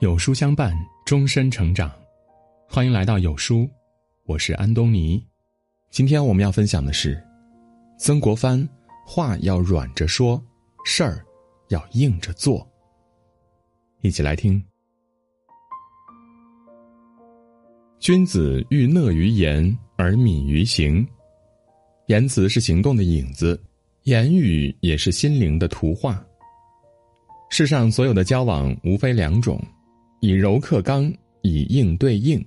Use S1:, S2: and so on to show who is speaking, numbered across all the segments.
S1: 有书相伴，终身成长。欢迎来到有书，我是安东尼。今天我们要分享的是，曾国藩话要软着说，事儿要硬着做。一起来听。君子欲讷于言而敏于行，言辞是行动的影子，言语也是心灵的图画。世上所有的交往无非两种。以柔克刚，以硬对硬。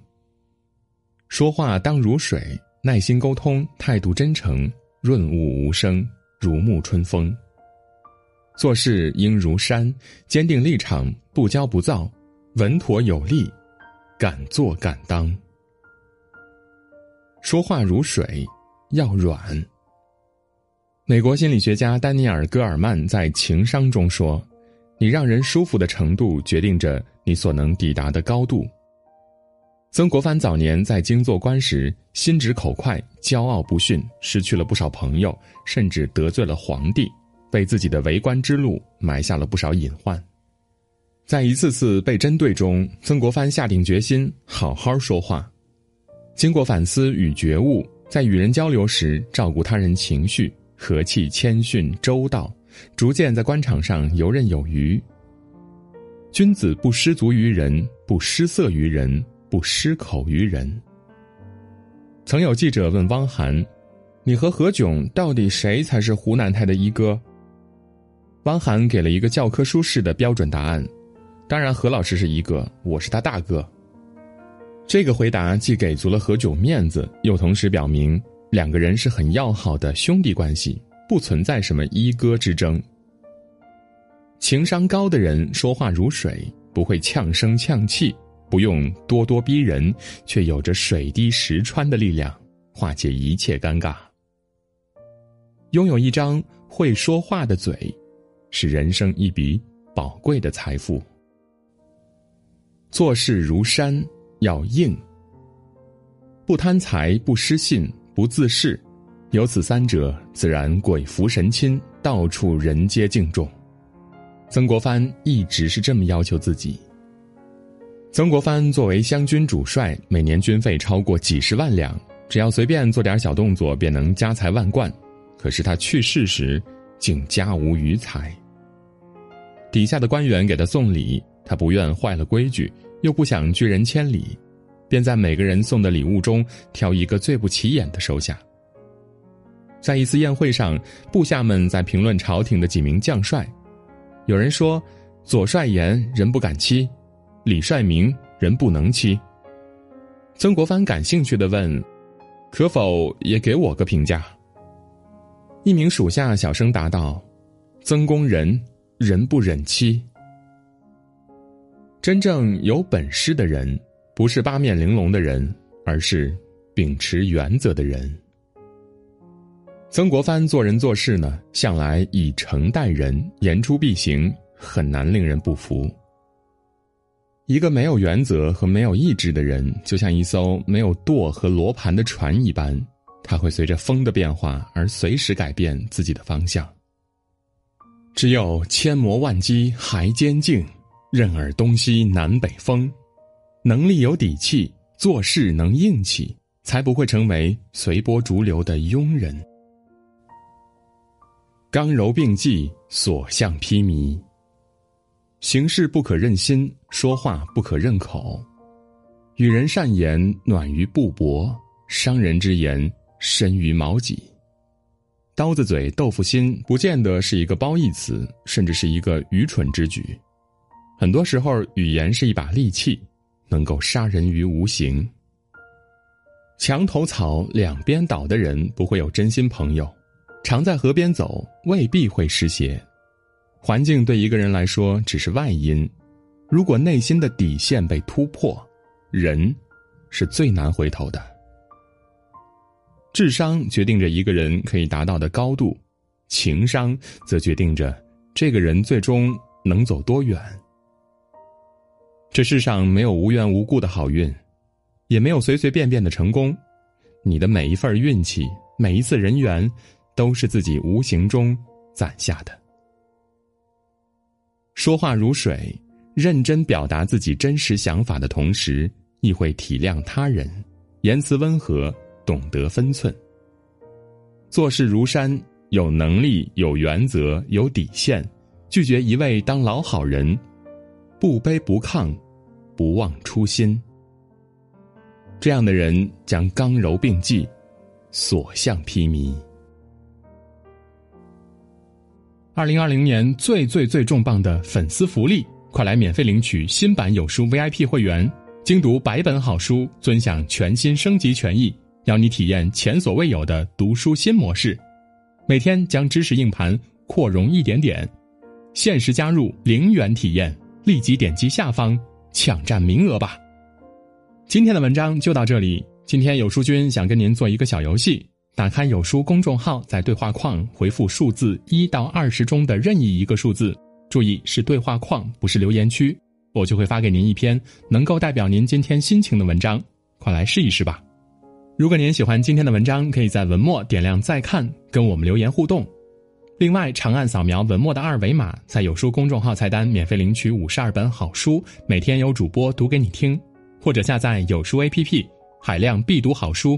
S1: 说话当如水，耐心沟通，态度真诚，润物无声，如沐春风。做事应如山，坚定立场，不骄不躁，稳妥有力，敢做敢当。说话如水，要软。美国心理学家丹尼尔·戈尔曼在《情商》中说：“你让人舒服的程度，决定着。”你所能抵达的高度。曾国藩早年在京做官时，心直口快，骄傲不逊，失去了不少朋友，甚至得罪了皇帝，为自己的为官之路埋下了不少隐患。在一次次被针对中，曾国藩下定决心好好说话。经过反思与觉悟，在与人交流时照顾他人情绪，和气谦逊周到，逐渐在官场上游刃有余。君子不失足于人，不失色于人，不失口于人。曾有记者问汪涵：“你和何炅到底谁才是湖南台的一哥？”汪涵给了一个教科书式的标准答案：“当然，何老师是一个，我是他大哥。”这个回答既给足了何炅面子，又同时表明两个人是很要好的兄弟关系，不存在什么一哥之争。情商高的人说话如水，不会呛声呛气，不用咄咄逼人，却有着水滴石穿的力量，化解一切尴尬。拥有一张会说话的嘴，是人生一笔宝贵的财富。做事如山，要硬。不贪财，不失信，不自恃，有此三者，自然鬼服神亲，到处人皆敬重。曾国藩一直是这么要求自己。曾国藩作为湘军主帅，每年军费超过几十万两，只要随便做点小动作，便能家财万贯。可是他去世时，竟家无余财。底下的官员给他送礼，他不愿坏了规矩，又不想拒人千里，便在每个人送的礼物中挑一个最不起眼的收下。在一次宴会上，部下们在评论朝廷的几名将帅。有人说：“左帅言，人不敢欺；李帅明，人不能欺。”曾国藩感兴趣的问：“可否也给我个评价？”一名属下小声答道：“曾公仁，人不忍欺。”真正有本事的人，不是八面玲珑的人，而是秉持原则的人。曾国藩做人做事呢，向来以诚待人，言出必行，很难令人不服。一个没有原则和没有意志的人，就像一艘没有舵和罗盘的船一般，他会随着风的变化而随时改变自己的方向。只有千磨万击还坚劲，任尔东西南北风，能力有底气，做事能硬气，才不会成为随波逐流的庸人。刚柔并济，所向披靡。行事不可任心，说话不可任口。与人善言，暖于布帛；伤人之言，深于矛戟。刀子嘴豆腐心，不见得是一个褒义词，甚至是一个愚蠢之举。很多时候，语言是一把利器，能够杀人于无形。墙头草两边倒的人，不会有真心朋友。常在河边走，未必会湿鞋。环境对一个人来说只是外因，如果内心的底线被突破，人是最难回头的。智商决定着一个人可以达到的高度，情商则决定着这个人最终能走多远。这世上没有无缘无故的好运，也没有随随便便的成功。你的每一份运气，每一次人缘。都是自己无形中攒下的。说话如水，认真表达自己真实想法的同时，亦会体谅他人，言辞温和，懂得分寸。做事如山，有能力、有原则、有底线，拒绝一味当老好人，不卑不亢，不忘初心。这样的人将刚柔并济，所向披靡。二零二零年最最最重磅的粉丝福利，快来免费领取新版有书 VIP 会员，精读百本好书，尊享全新升级权益，邀你体验前所未有的读书新模式。每天将知识硬盘扩容一点点，限时加入零元体验，立即点击下方抢占名额吧。今天的文章就到这里。今天有书君想跟您做一个小游戏。打开有书公众号，在对话框回复数字一到二十中的任意一个数字，注意是对话框，不是留言区，我就会发给您一篇能够代表您今天心情的文章，快来试一试吧。如果您喜欢今天的文章，可以在文末点亮再看，跟我们留言互动。另外，长按扫描文末的二维码，在有书公众号菜单免费领取五十二本好书，每天有主播读给你听，或者下载有书 APP，海量必读好书。